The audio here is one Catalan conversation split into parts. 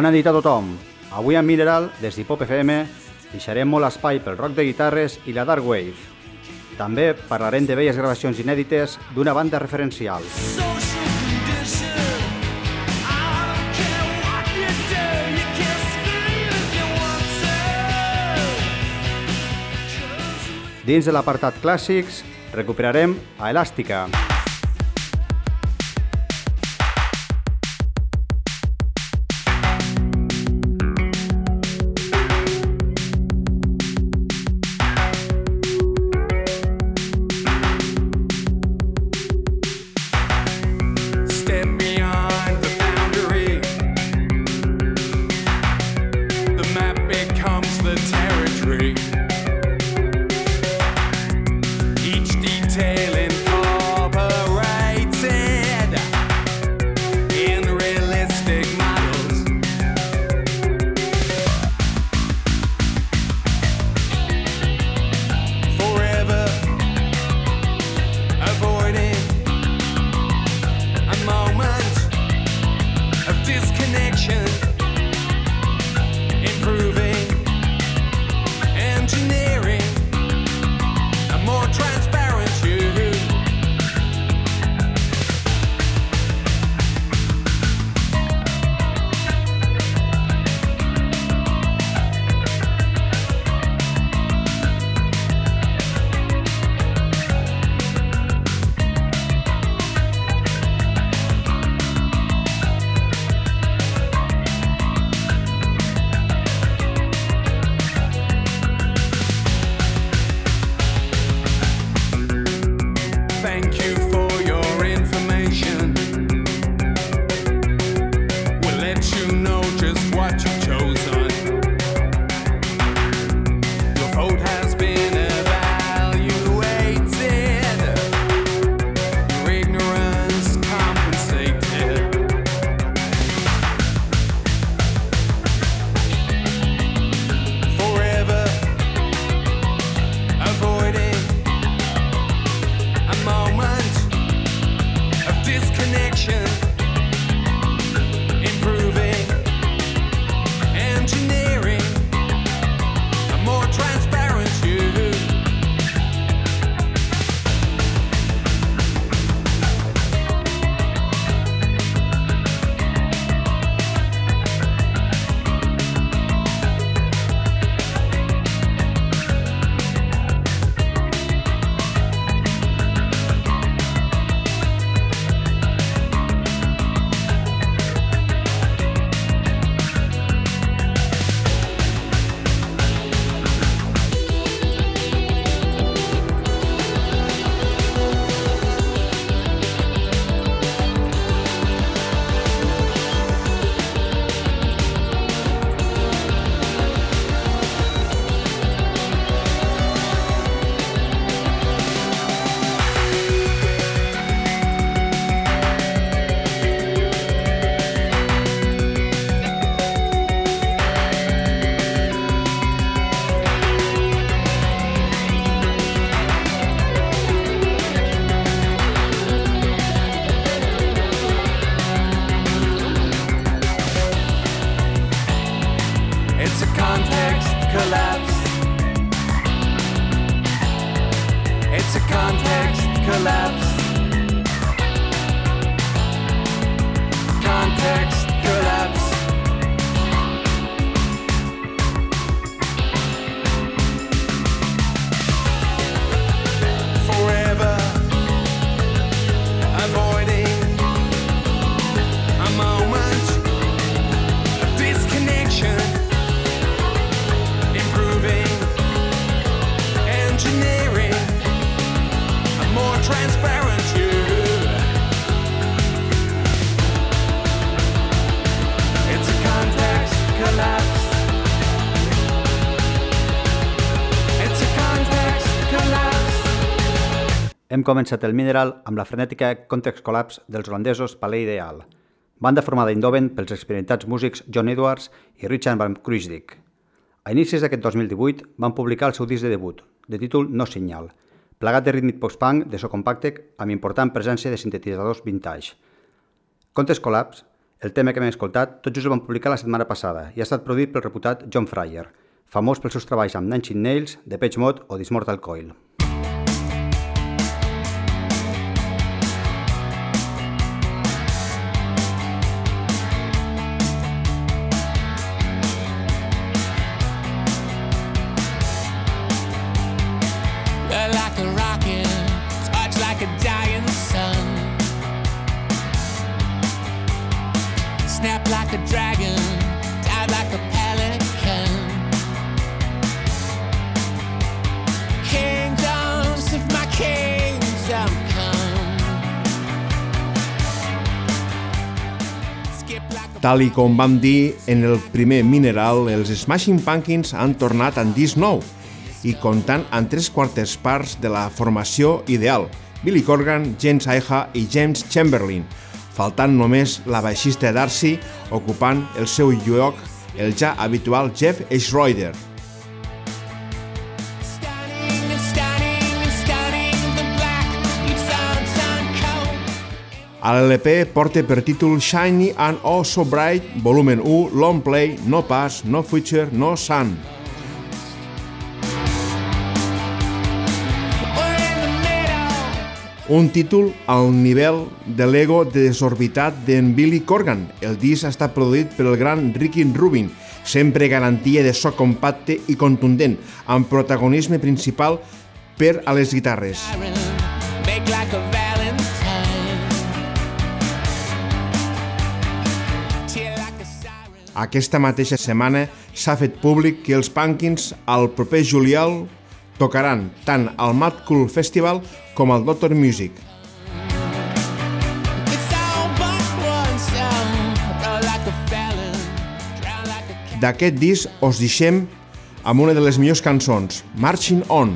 Bona nit a tothom. Avui a Mineral, des d'Hipop FM, deixarem molt espai pel rock de guitarres i la dark wave. També parlarem de velles gravacions inèdites d'una banda referencial. Dins de l'apartat clàssics, recuperarem a Elàstica. Step connection. començat el Mineral amb la frenètica Context Collapse dels holandesos Palais Ideal, banda formada a pels experimentats músics John Edwards i Richard van Kruisdijk. A inicis d'aquest 2018 van publicar el seu disc de debut, de títol No Signal, plegat de rítmic post-punk de so compacte amb important presència de sintetitzadors vintage. Context Collapse, el tema que hem escoltat, tot just el van publicar la setmana passada i ha estat produït pel reputat John Fryer, famós pels seus treballs amb Nanchin Nails, The Page Mode o Dismortal Coil. Tal i com vam dir en el primer Mineral, els Smashing Pumpkins han tornat en disc nou i comptant amb tres quartes parts de la formació ideal, Billy Corgan, James Aja i James Chamberlain, faltant només la baixista Darcy ocupant el seu lloc el ja habitual Jeff Schroeder. L'LP porta per títol Shiny and Oh So Bright, volumen 1, long play, no pass, no future, no sun. Un títol al nivell de l'ego desorbitat d'en Billy Corgan. El disc ha estat produït pel gran Ricky Rubin, sempre garantia de so compacte i contundent, amb protagonisme principal per a les guitarres. Iron. Aquesta mateixa setmana s'ha fet públic que els Pankins al proper juliol tocaran tant al Mad Cool Festival com al Doctor Music. D'aquest disc us deixem amb una de les millors cançons, Marching On,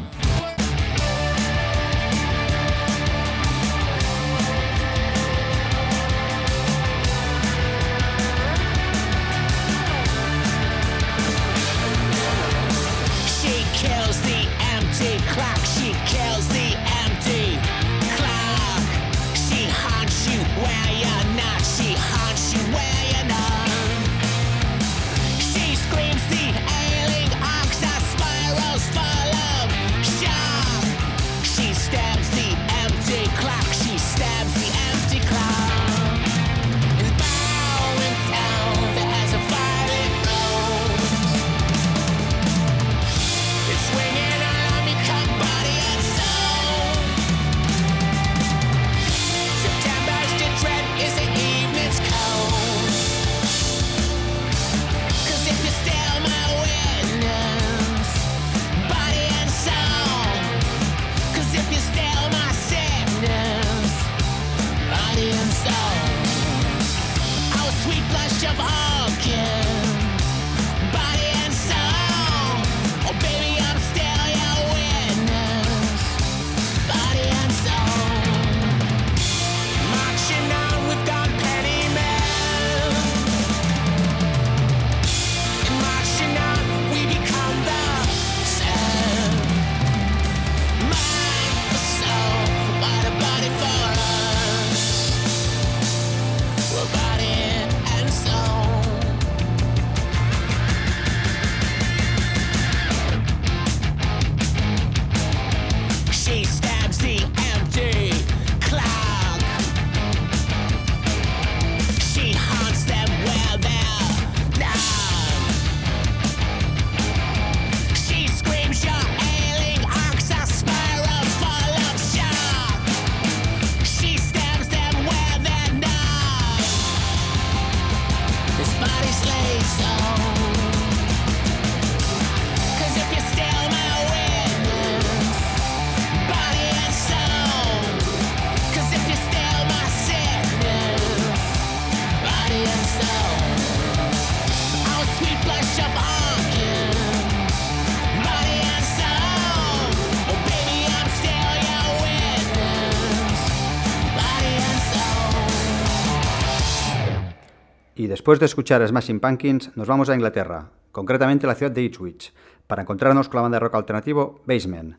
Después de escuchar a Smashing Pumpkins, nos vamos a Inglaterra, concretamente a la ciudad de Ipswich, para encontrarnos con la banda de rock alternativo Basement.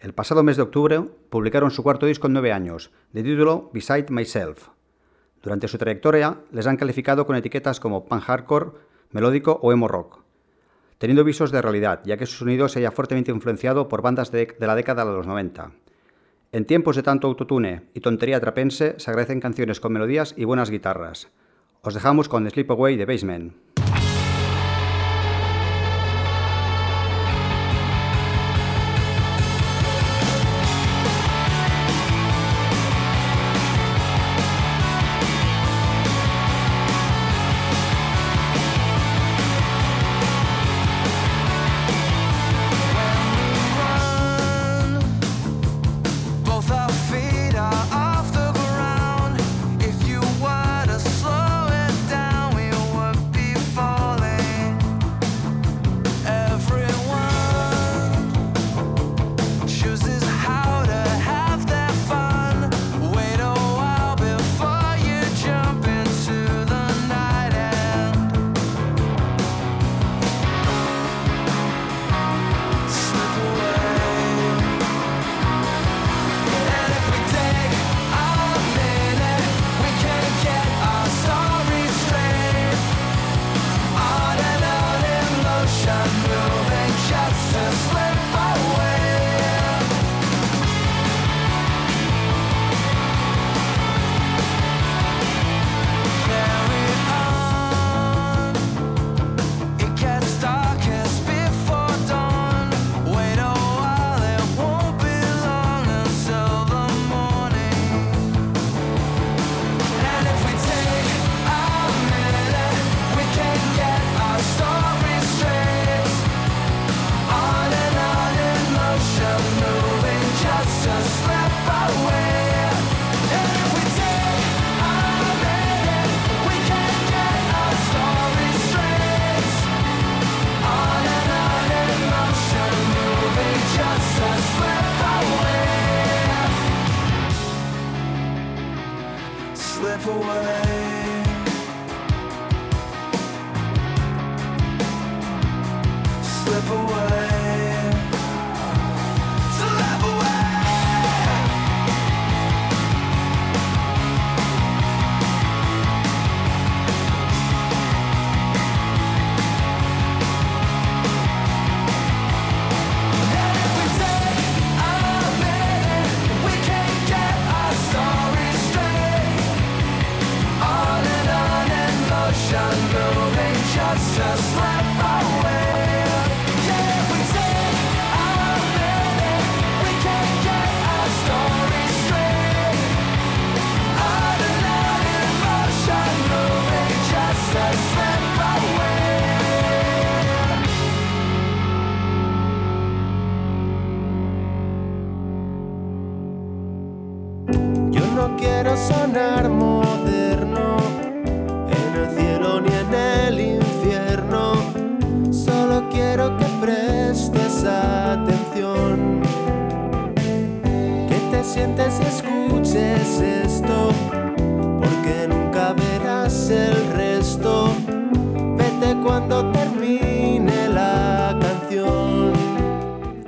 El pasado mes de octubre publicaron su cuarto disco en nueve años, de título Beside Myself. Durante su trayectoria les han calificado con etiquetas como pan hardcore, melódico o emo rock, teniendo visos de realidad, ya que su sonido se haya fuertemente influenciado por bandas de, de la década de los 90. En tiempos de tanto autotune y tontería trapense se agradecen canciones con melodías y buenas guitarras. Os dejamos con Sleepaway de Basement.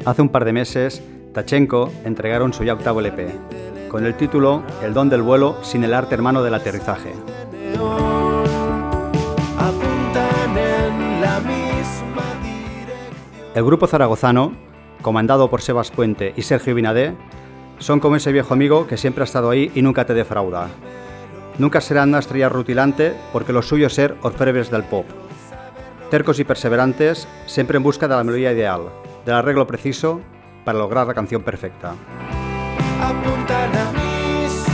Hace un par de meses, Tachenko entregaron su ya octavo LP, con el título El don del vuelo sin el arte hermano del aterrizaje. El grupo zaragozano, comandado por Sebas Puente y Sergio Binadé, son como ese viejo amigo que siempre ha estado ahí y nunca te defrauda. Nunca serán una estrella rutilante porque lo suyo es ser orfebres del pop. Tercos y perseverantes, siempre en busca de la melodía ideal, del arreglo preciso para lograr la canción perfecta. apuntan a mis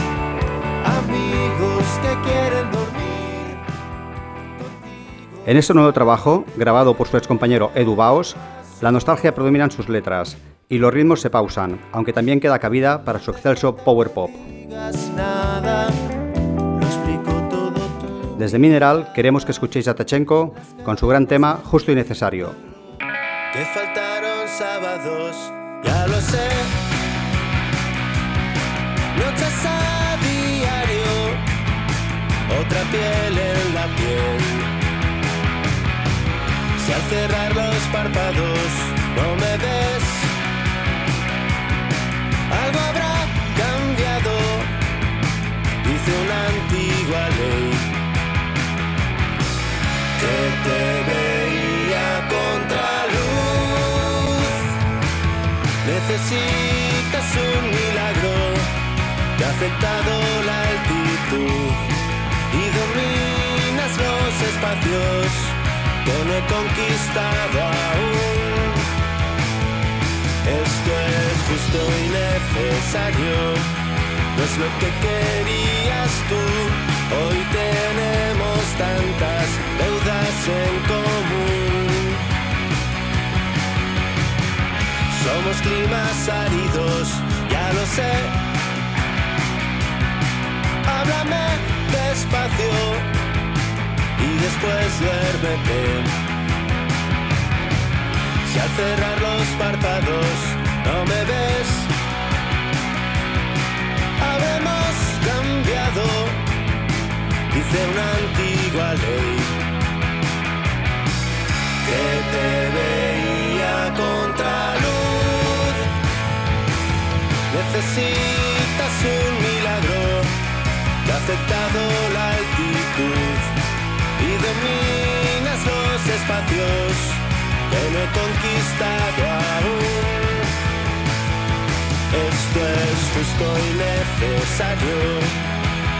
amigos que quieren dormir. En este nuevo trabajo, grabado por su excompañero Edu Baos, la nostalgia predomina en sus letras y los ritmos se pausan, aunque también queda cabida para su excelso power pop. Desde Mineral queremos que escuchéis a Tachenko con su gran tema Justo y Necesario sábados, ya lo sé. Noches a diario, otra piel en la piel. Si al cerrar los párpados no me ves, algo habrá cambiado, dice una antigua ley. Que te ve Necesitas un milagro, te ha afectado la altitud y dominas los espacios que no he conquistado aún. Esto es justo y necesario, no es lo que querías tú. Hoy tenemos tantas deudas en común. Somos climas áridos, ya lo sé. Háblame despacio y después duérmete. Si al cerrar los párpados no me ves, habremos cambiado, dice una antigua ley. Que te veía contra Necesitas un milagro, te ha afectado la altitud y dominas los espacios que no he conquistado aún. Esto es justo y necesario,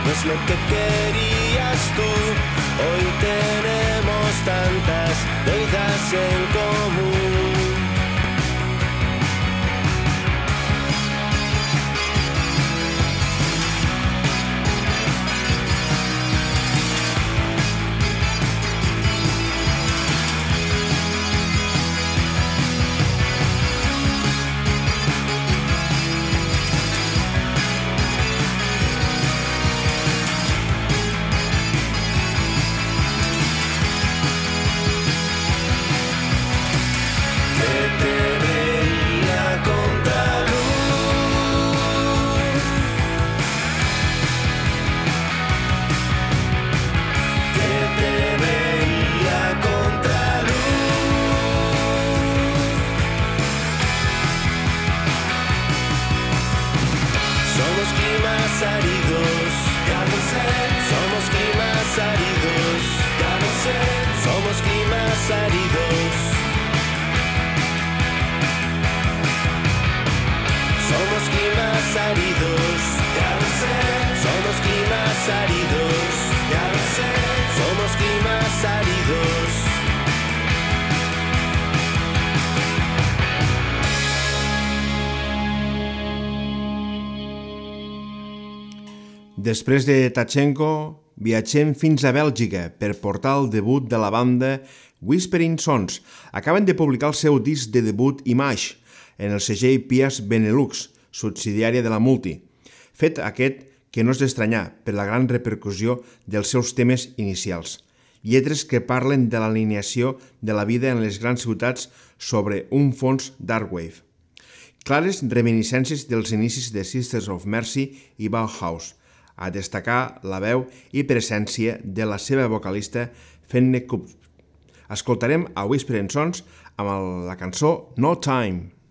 no es lo que querías tú. Hoy tenemos tantas deudas en común. Després de Tachenko, viatgem fins a Bèlgica per portar el debut de la banda Whispering Sons. Acaben de publicar el seu disc de debut Image en el segell Pias Benelux, subsidiària de la Multi. Fet aquest que no és d'estranyar per la gran repercussió dels seus temes inicials. Lletres que parlen de l'alineació de la vida en les grans ciutats sobre un fons darkwave. Clares reminiscències dels inicis de Sisters of Mercy i Bauhaus, a destacar la veu i presència de la seva vocalista Fenne Kup. Escoltarem a Whispering Sons amb la cançó No Time.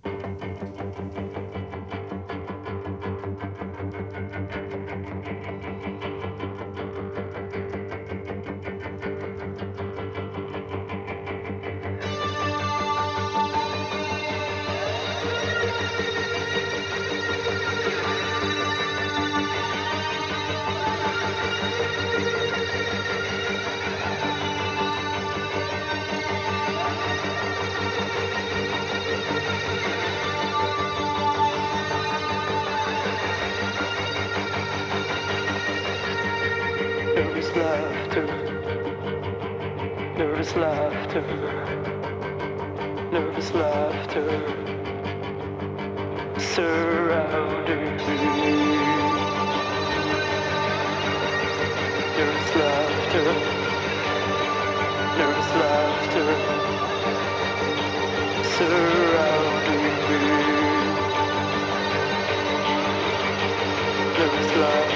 Nervous laughter, nervous laughter surrounding me. Nervous laughter, nervous laughter surrounding me. Nervous laughter.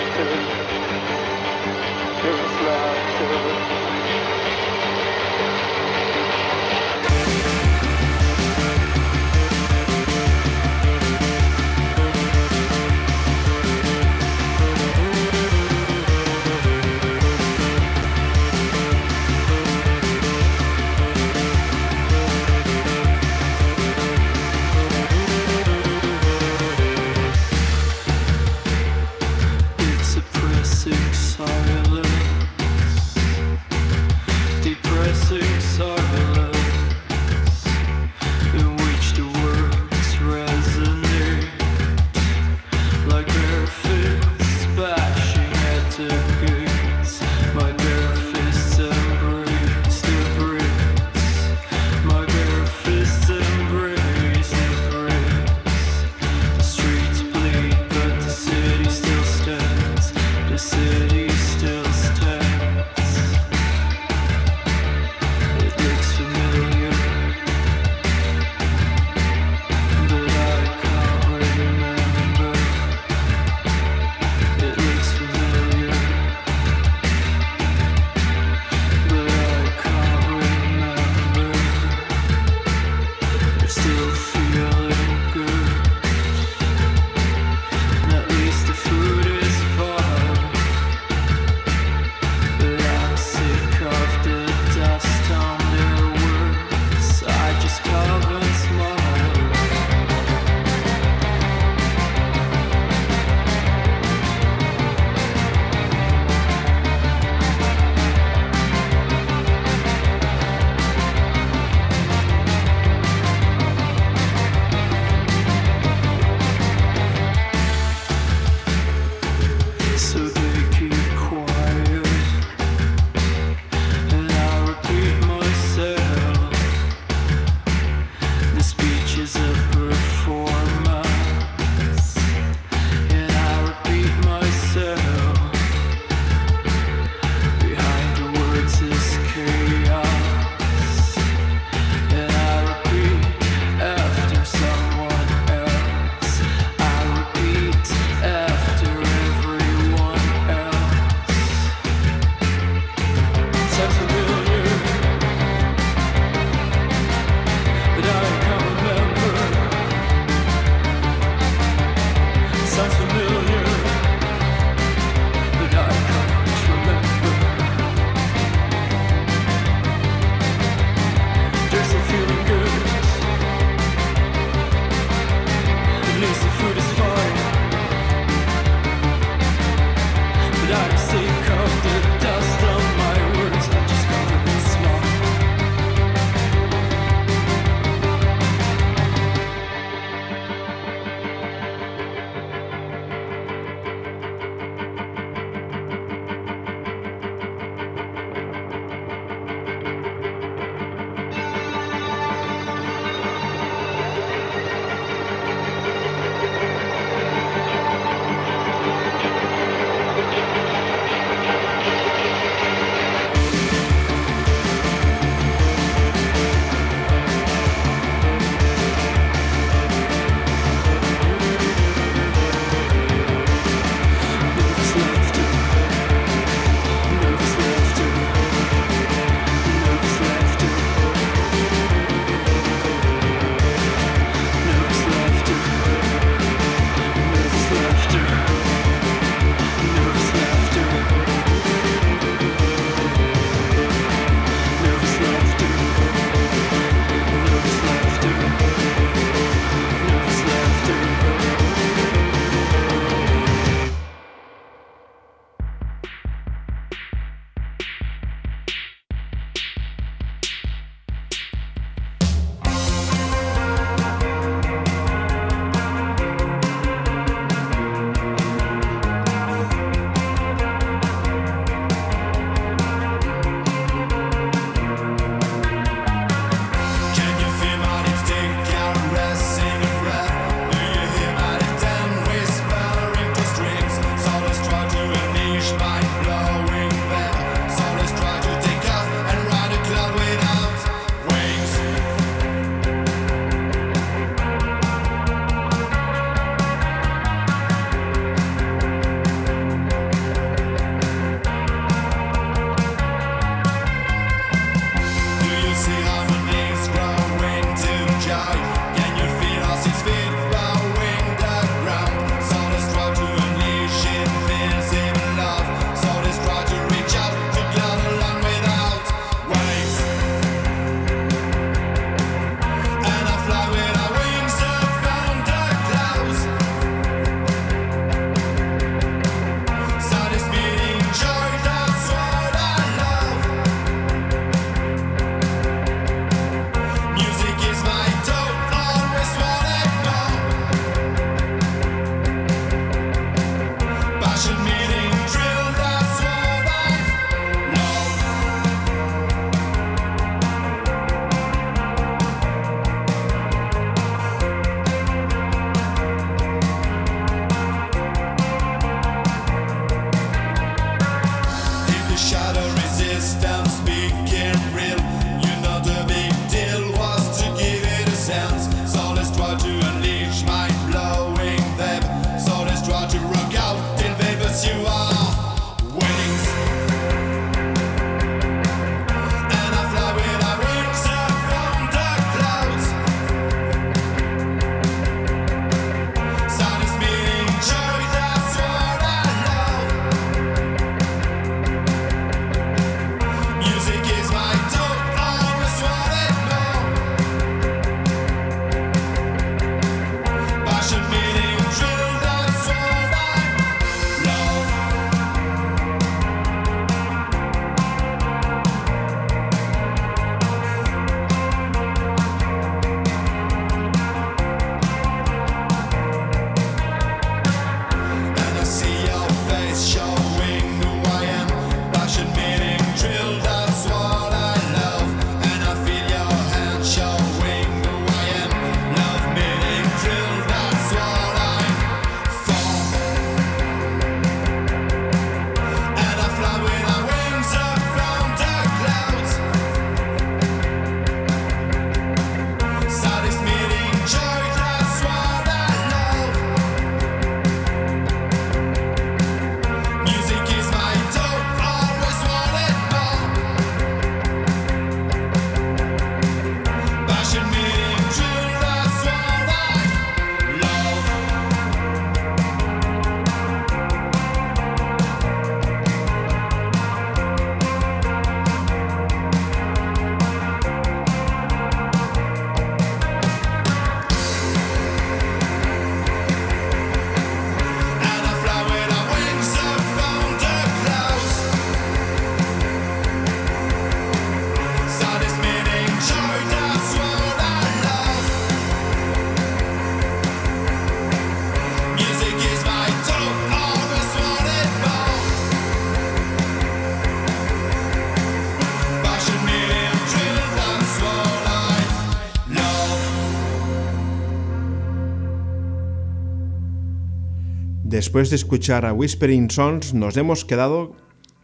Después de escuchar a Whispering Sons, nos hemos quedado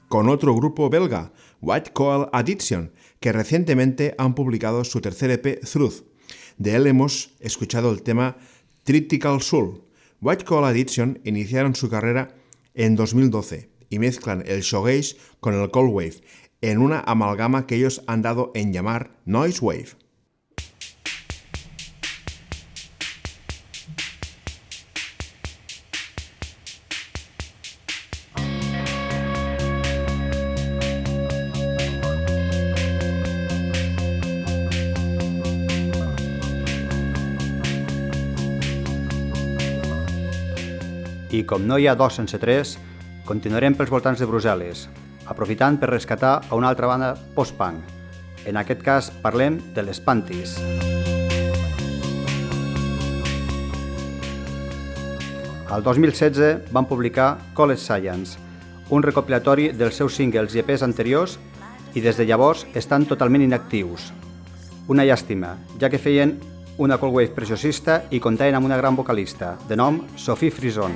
con otro grupo belga, White Coal Addiction, que recientemente han publicado su tercer EP, Truth. De él hemos escuchado el tema Critical Soul. White Coal Addiction iniciaron su carrera en 2012 y mezclan el shoegaze con el cold wave en una amalgama que ellos han dado en llamar Noise Wave. Com no hi ha dos sense tres, continuarem pels voltants de Brussel·les, aprofitant per rescatar a una altra banda post-punk. En aquest cas parlem de les Panties. Al 2016 van publicar College Science, un recopilatori dels seus singles i EPs anteriors i des de llavors estan totalment inactius. Una llàstima, ja que feien una cold wave preciosista i comptaven amb una gran vocalista, de nom Sophie Frison.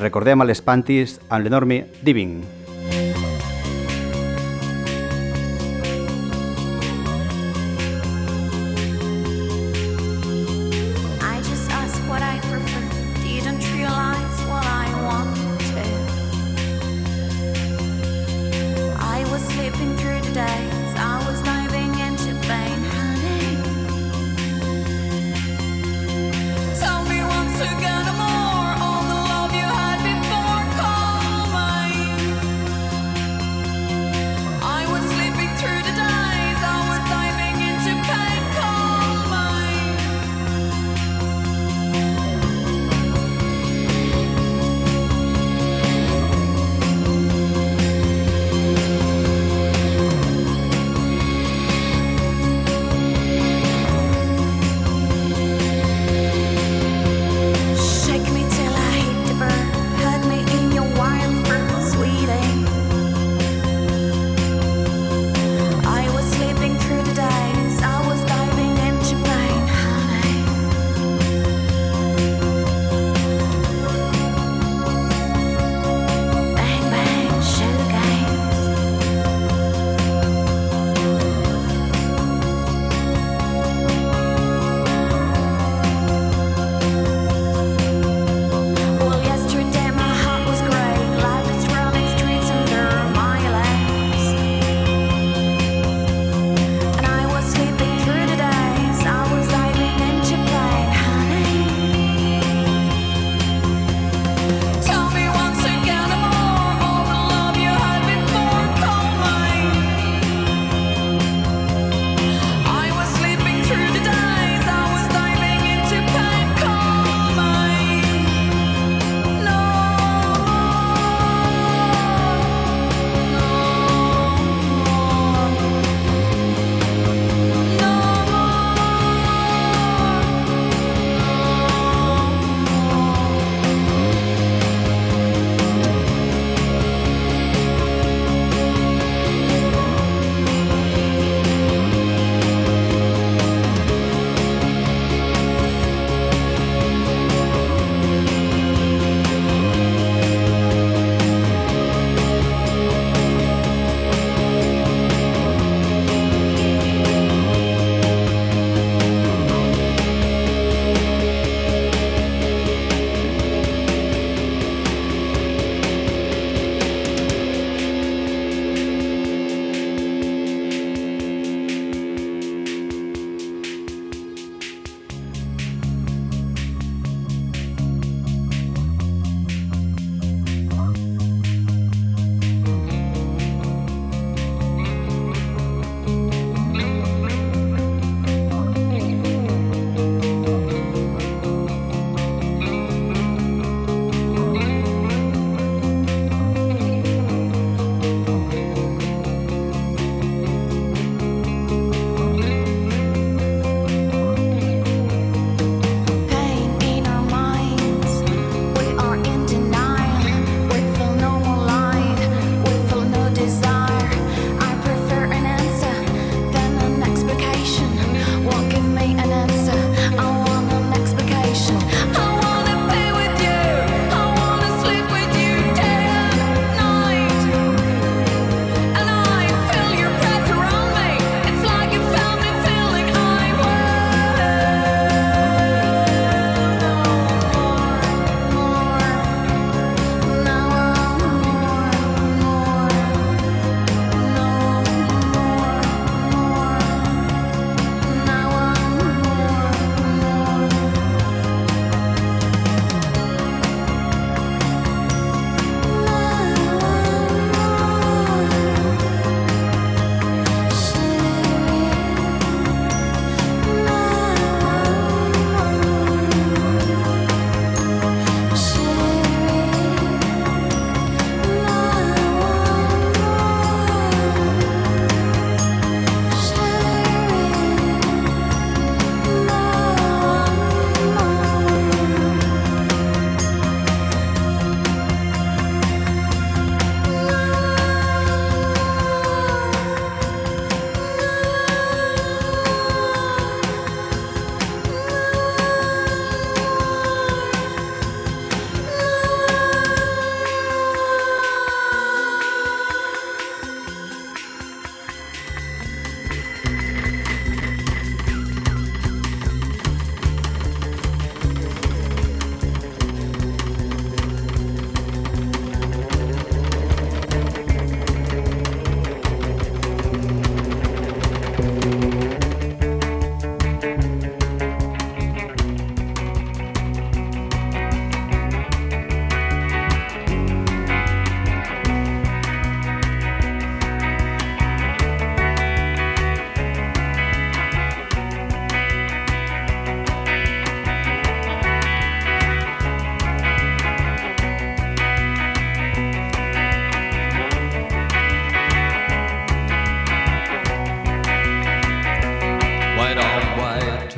Recordem a les Panties amb l'enorme Diving.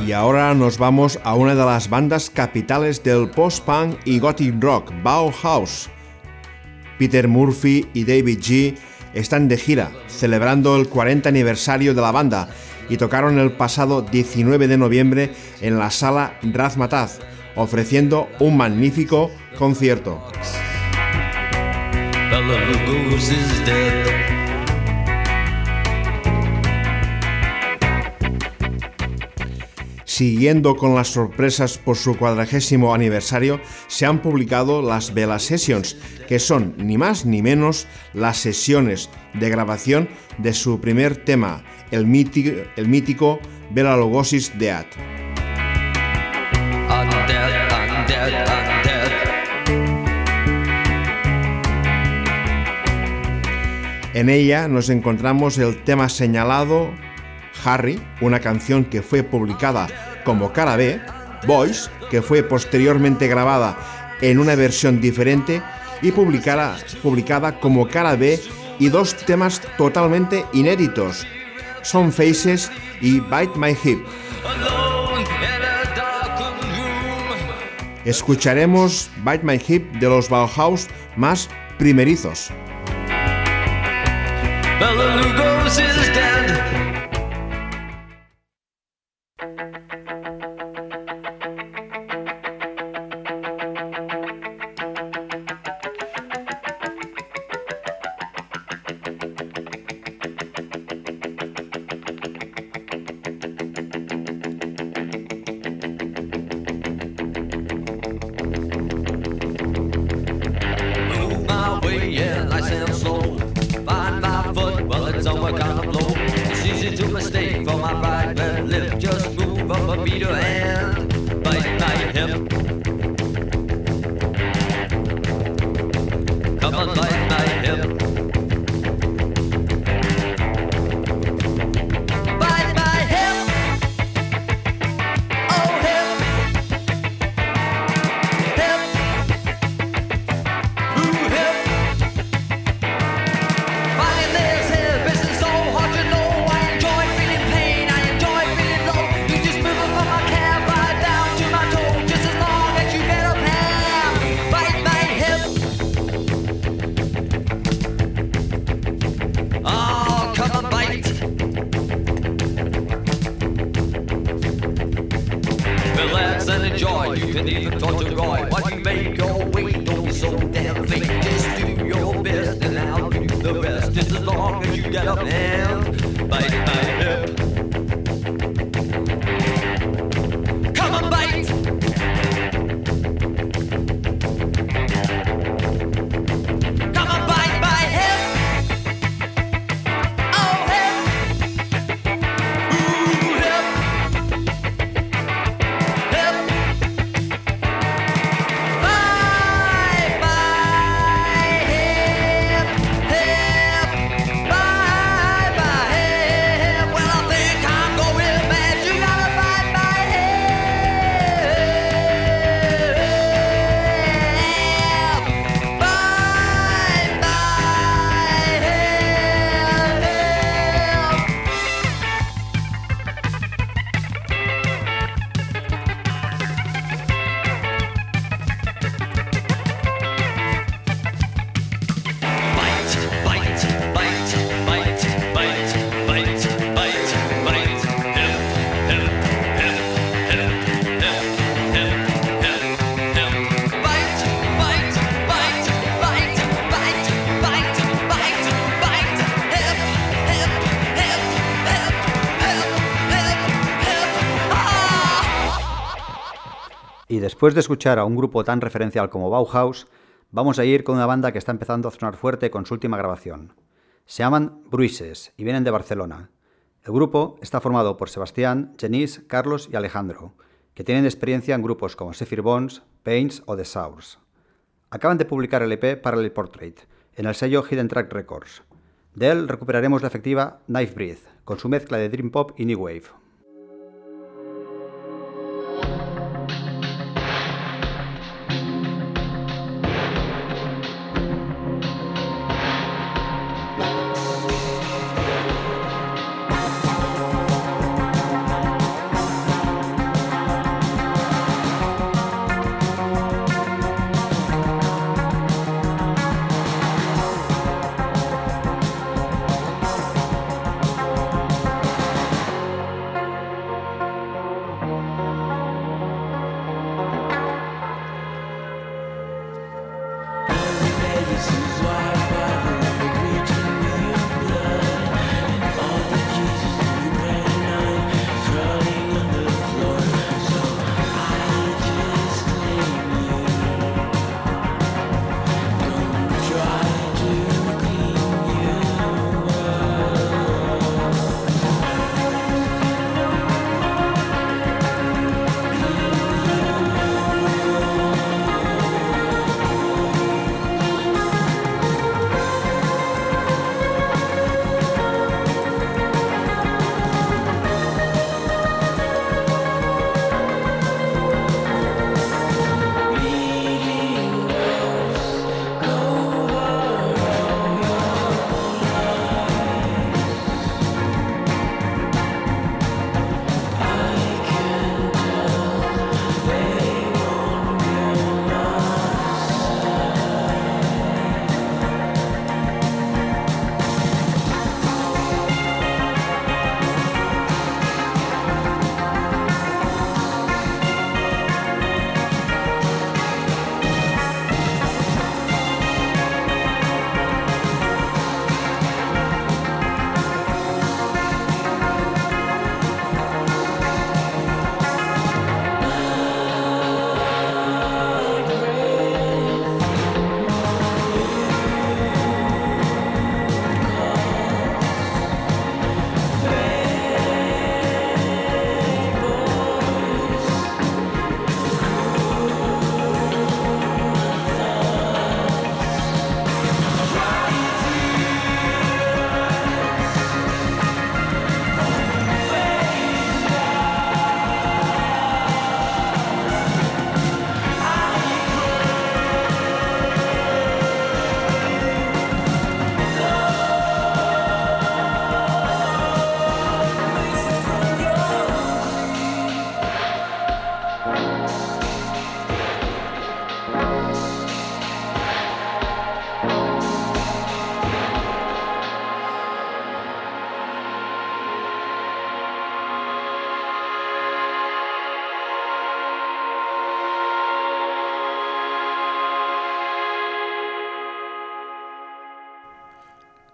Y ahora nos vamos a una de las bandas capitales del post-punk y gothic rock, Bauhaus. Peter Murphy y David G están de gira, celebrando el 40 aniversario de la banda y tocaron el pasado 19 de noviembre en la sala Razmataz, ofreciendo un magnífico concierto. Siguiendo con las sorpresas por su cuadragésimo aniversario, se han publicado las Vela Sessions, que son ni más ni menos las sesiones de grabación de su primer tema, el mítico, el mítico dead, I'm dead. En ella nos encontramos el tema señalado Harry, una canción que fue publicada como cara B, Boys, que fue posteriormente grabada en una versión diferente y publicada, publicada como cara B y dos temas totalmente inéditos, Son Faces y Bite My Hip. Escucharemos Bite My Hip de los Bauhaus más primerizos. be the. Eh? Después de escuchar a un grupo tan referencial como Bauhaus, vamos a ir con una banda que está empezando a sonar fuerte con su última grabación. Se llaman Bruises y vienen de Barcelona. El grupo está formado por Sebastián, Genís, Carlos y Alejandro, que tienen experiencia en grupos como Sephir Bones, Paints o The Sours. Acaban de publicar el EP Parallel Portrait en el sello Hidden Track Records. De él recuperaremos la efectiva Knife Breath, con su mezcla de Dream Pop y New Wave.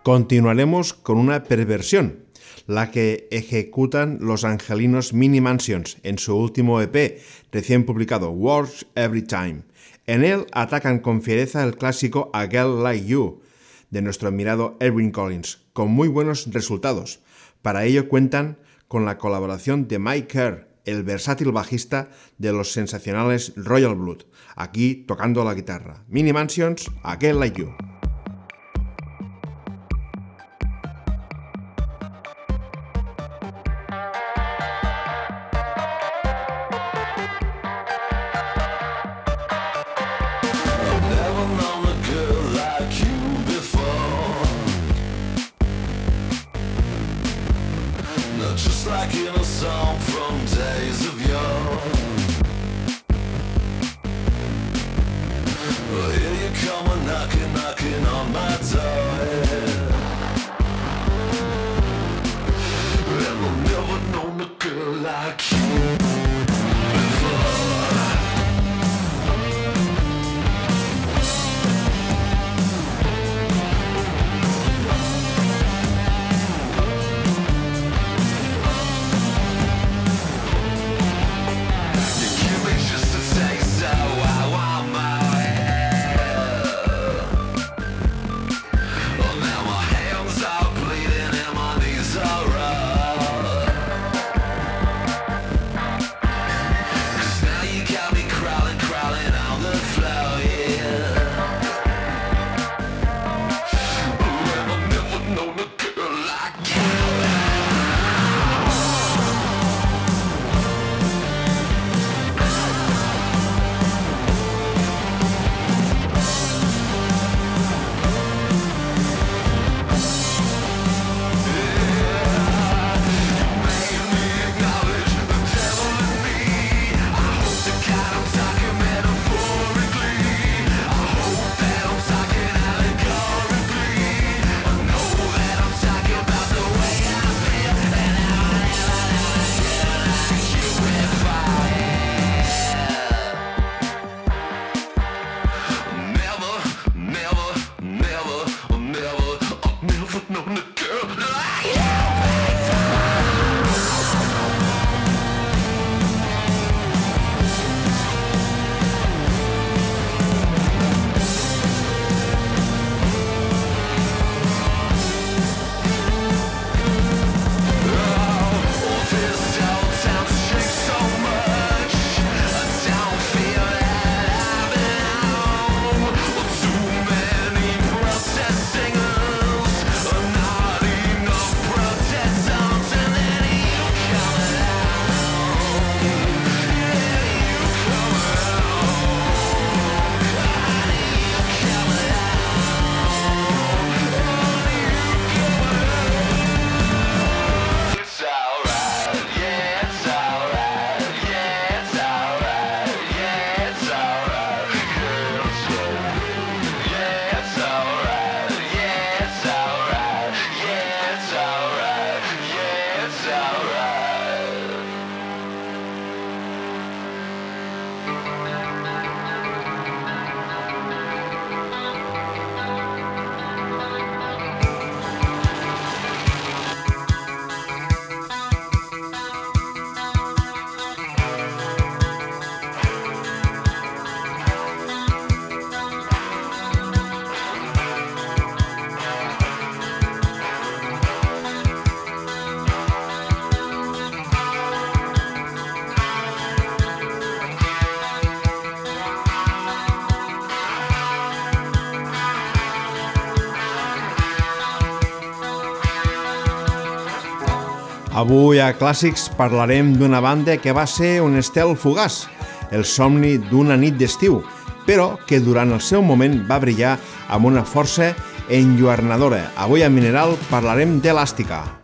Continuaremos con una perversión, la que ejecutan los angelinos Mini Mansions en su último EP, recién publicado, Works Every Time. En él atacan con fiereza el clásico A Girl Like You, de nuestro admirado Edwin Collins, con muy buenos resultados. Para ello cuentan con la colaboración de Mike Kerr, el versátil bajista de los sensacionales Royal Blood, aquí tocando la guitarra. Mini Mansions, A Girl Like You. Avui a Clàssics parlarem d'una banda que va ser un estel fugaç, el somni d'una nit d'estiu, però que durant el seu moment va brillar amb una força enlluernadora. Avui a Mineral parlarem d'Elàstica.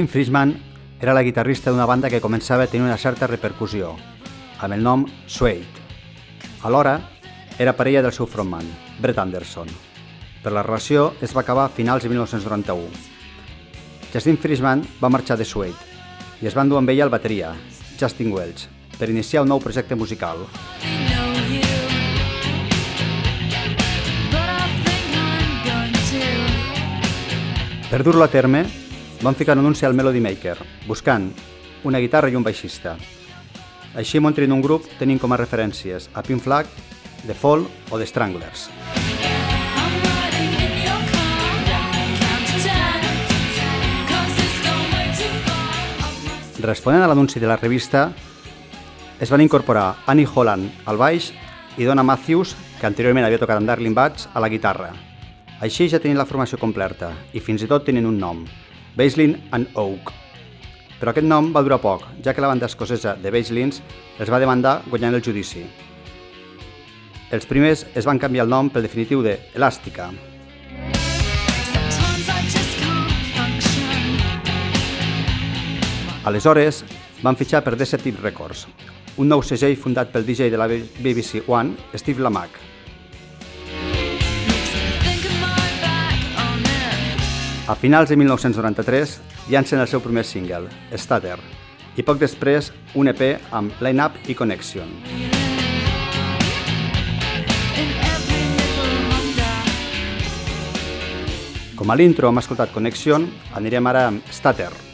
Justin Friesman era la guitarrista d'una banda que començava a tenir una certa repercussió, amb el nom Suede. Alhora, era parella del seu frontman, Brett Anderson. Però la relació es va acabar a finals de 1991. Justin Friesman va marxar de Suede i es van dur amb ella el bateria, Justin Welch, per iniciar un nou projecte musical. Per dur-lo a terme, van ficar un anunci al Melody Maker, buscant una guitarra i un baixista. Així muntrin un grup tenint com a referències a Pink Flag, The Fall o The Stranglers. Responent a l'anunci de la revista, es van incorporar Annie Holland al baix i Donna Matthews, que anteriorment havia tocat amb Darling Bats, a la guitarra. Així ja tenien la formació completa i fins i tot tenien un nom, Baselin and Oak. Però aquest nom va durar poc, ja que la banda escocesa de Baselins els va demandar guanyant el judici. Els primers es van canviar el nom pel definitiu de Elàstica. Aleshores, van fitxar per Deceptive Records, un nou segell fundat pel DJ de la BBC One, Steve Lamack. A finals de 1993 llancen el seu primer single, Stutter, i poc després un EP amb Line Up i Connection. Com a l'intro hem escoltat Connection, anirem ara amb Stutter.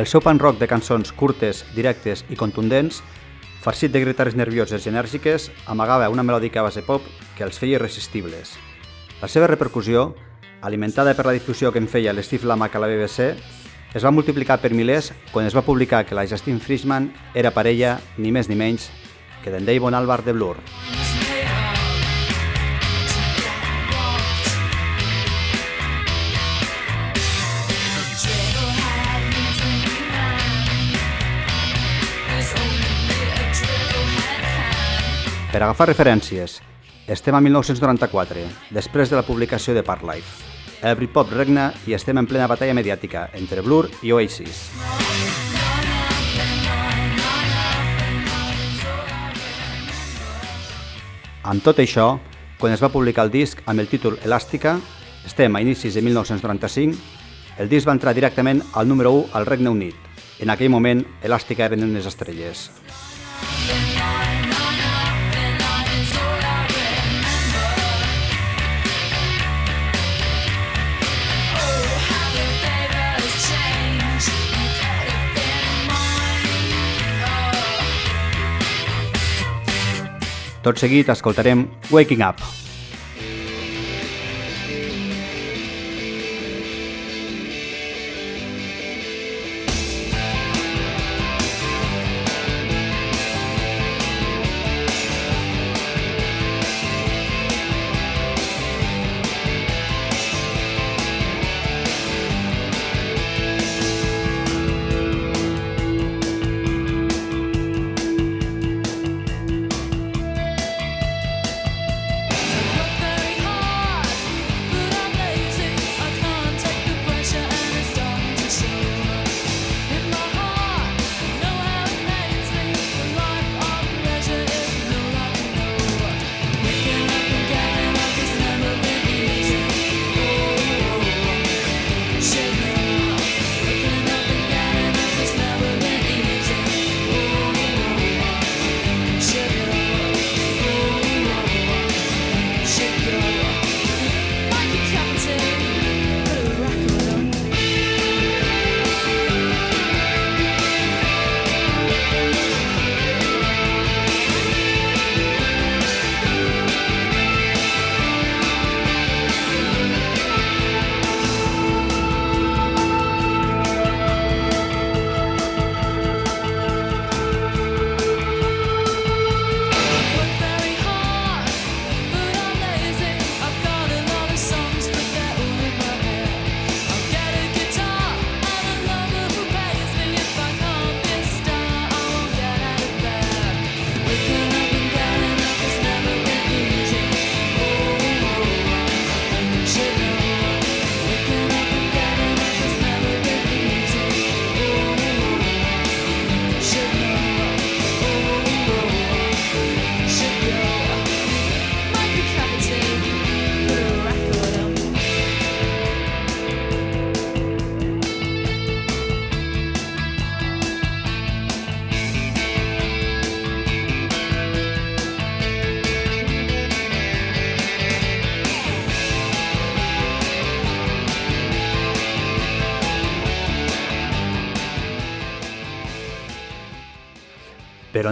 El seu pan rock de cançons curtes, directes i contundents, farcit de guitarres nervioses i enèrgiques, amagava una melòdica base pop que els feia irresistibles. La seva repercussió, alimentada per la difusió que en feia l'Steve Lamack a la BBC, es va multiplicar per milers quan es va publicar que la Justine Frischman era parella, ni més ni menys, que d'en Davon Albarn de Blur. Per agafar referències, estem a 1994, després de la publicació de Parlife. El Britpop regna i estem en plena batalla mediàtica entre Blur i Oasis. Amb tot això, quan es va publicar el disc amb el títol Elàstica, estem a inicis de 1995, el disc va entrar directament al número 1 al Regne Unit. En aquell moment, Elàstica eren unes estrelles. Tot seguit escoltarem Waking Up.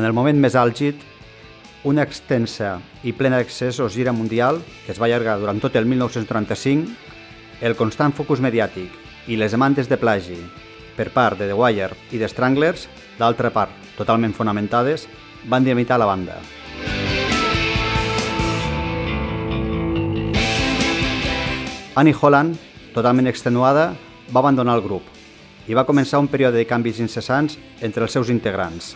El moment més àlgid, una extensa i plena d'accessos gira mundial, que es va allargar durant tot el 1935, el constant focus mediàtic i les demandes de plagi per part de The Wire i de Stranglers, d'altra part totalment fonamentades, van dinamitar la banda. Annie Holland, totalment extenuada, va abandonar el grup i va començar un període de canvis incessants entre els seus integrants.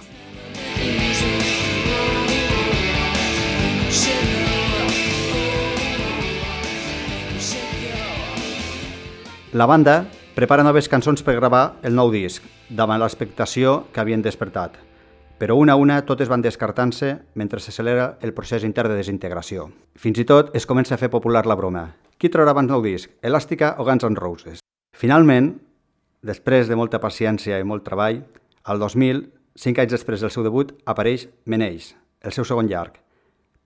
La banda prepara noves cançons per gravar el nou disc, davant l'expectació que havien despertat, però una a una totes van descartant-se mentre s'accelera el procés intern de desintegració. Fins i tot es comença a fer popular la broma. Qui traurà abans nou disc, Elàstica o Guns N' Roses? Finalment, després de molta paciència i molt treball, al 2000, cinc anys després del seu debut, apareix Meneix, el seu segon llarg,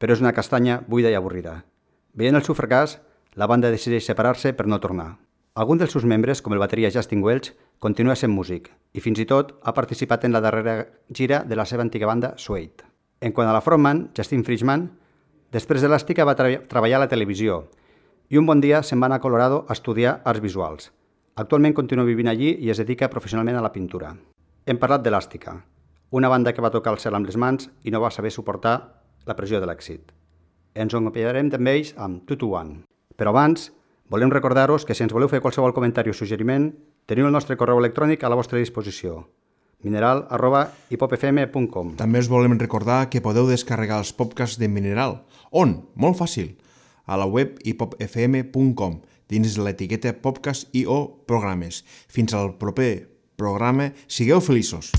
però és una castanya buida i avorrida. Veient el seu fracàs, la banda decideix separar-se per no tornar. Algun dels seus membres, com el bateria Justin Welch, continua sent músic i fins i tot ha participat en la darrera gira de la seva antiga banda Suede. En quant a la frontman, Justin Friedman, després d'Elàstica va tra treballar a la televisió i un bon dia se'n va anar a Colorado a estudiar arts visuals. Actualment continua vivint allí i es dedica professionalment a la pintura. Hem parlat d'Elàstica, una banda que va tocar el cel amb les mans i no va saber suportar la pressió de l'èxit. Ens acompanyarem també amb 2 to 1. Però abans, volem recordar-vos que si ens voleu fer qualsevol comentari o suggeriment, teniu el nostre correu electrònic a la vostra disposició mineral arroba hipopfm.com També us volem recordar que podeu descarregar els podcasts de Mineral. On? Molt fàcil. A la web hipopfm.com dins l'etiqueta podcast i o programes. Fins al proper programa. Sigueu feliços!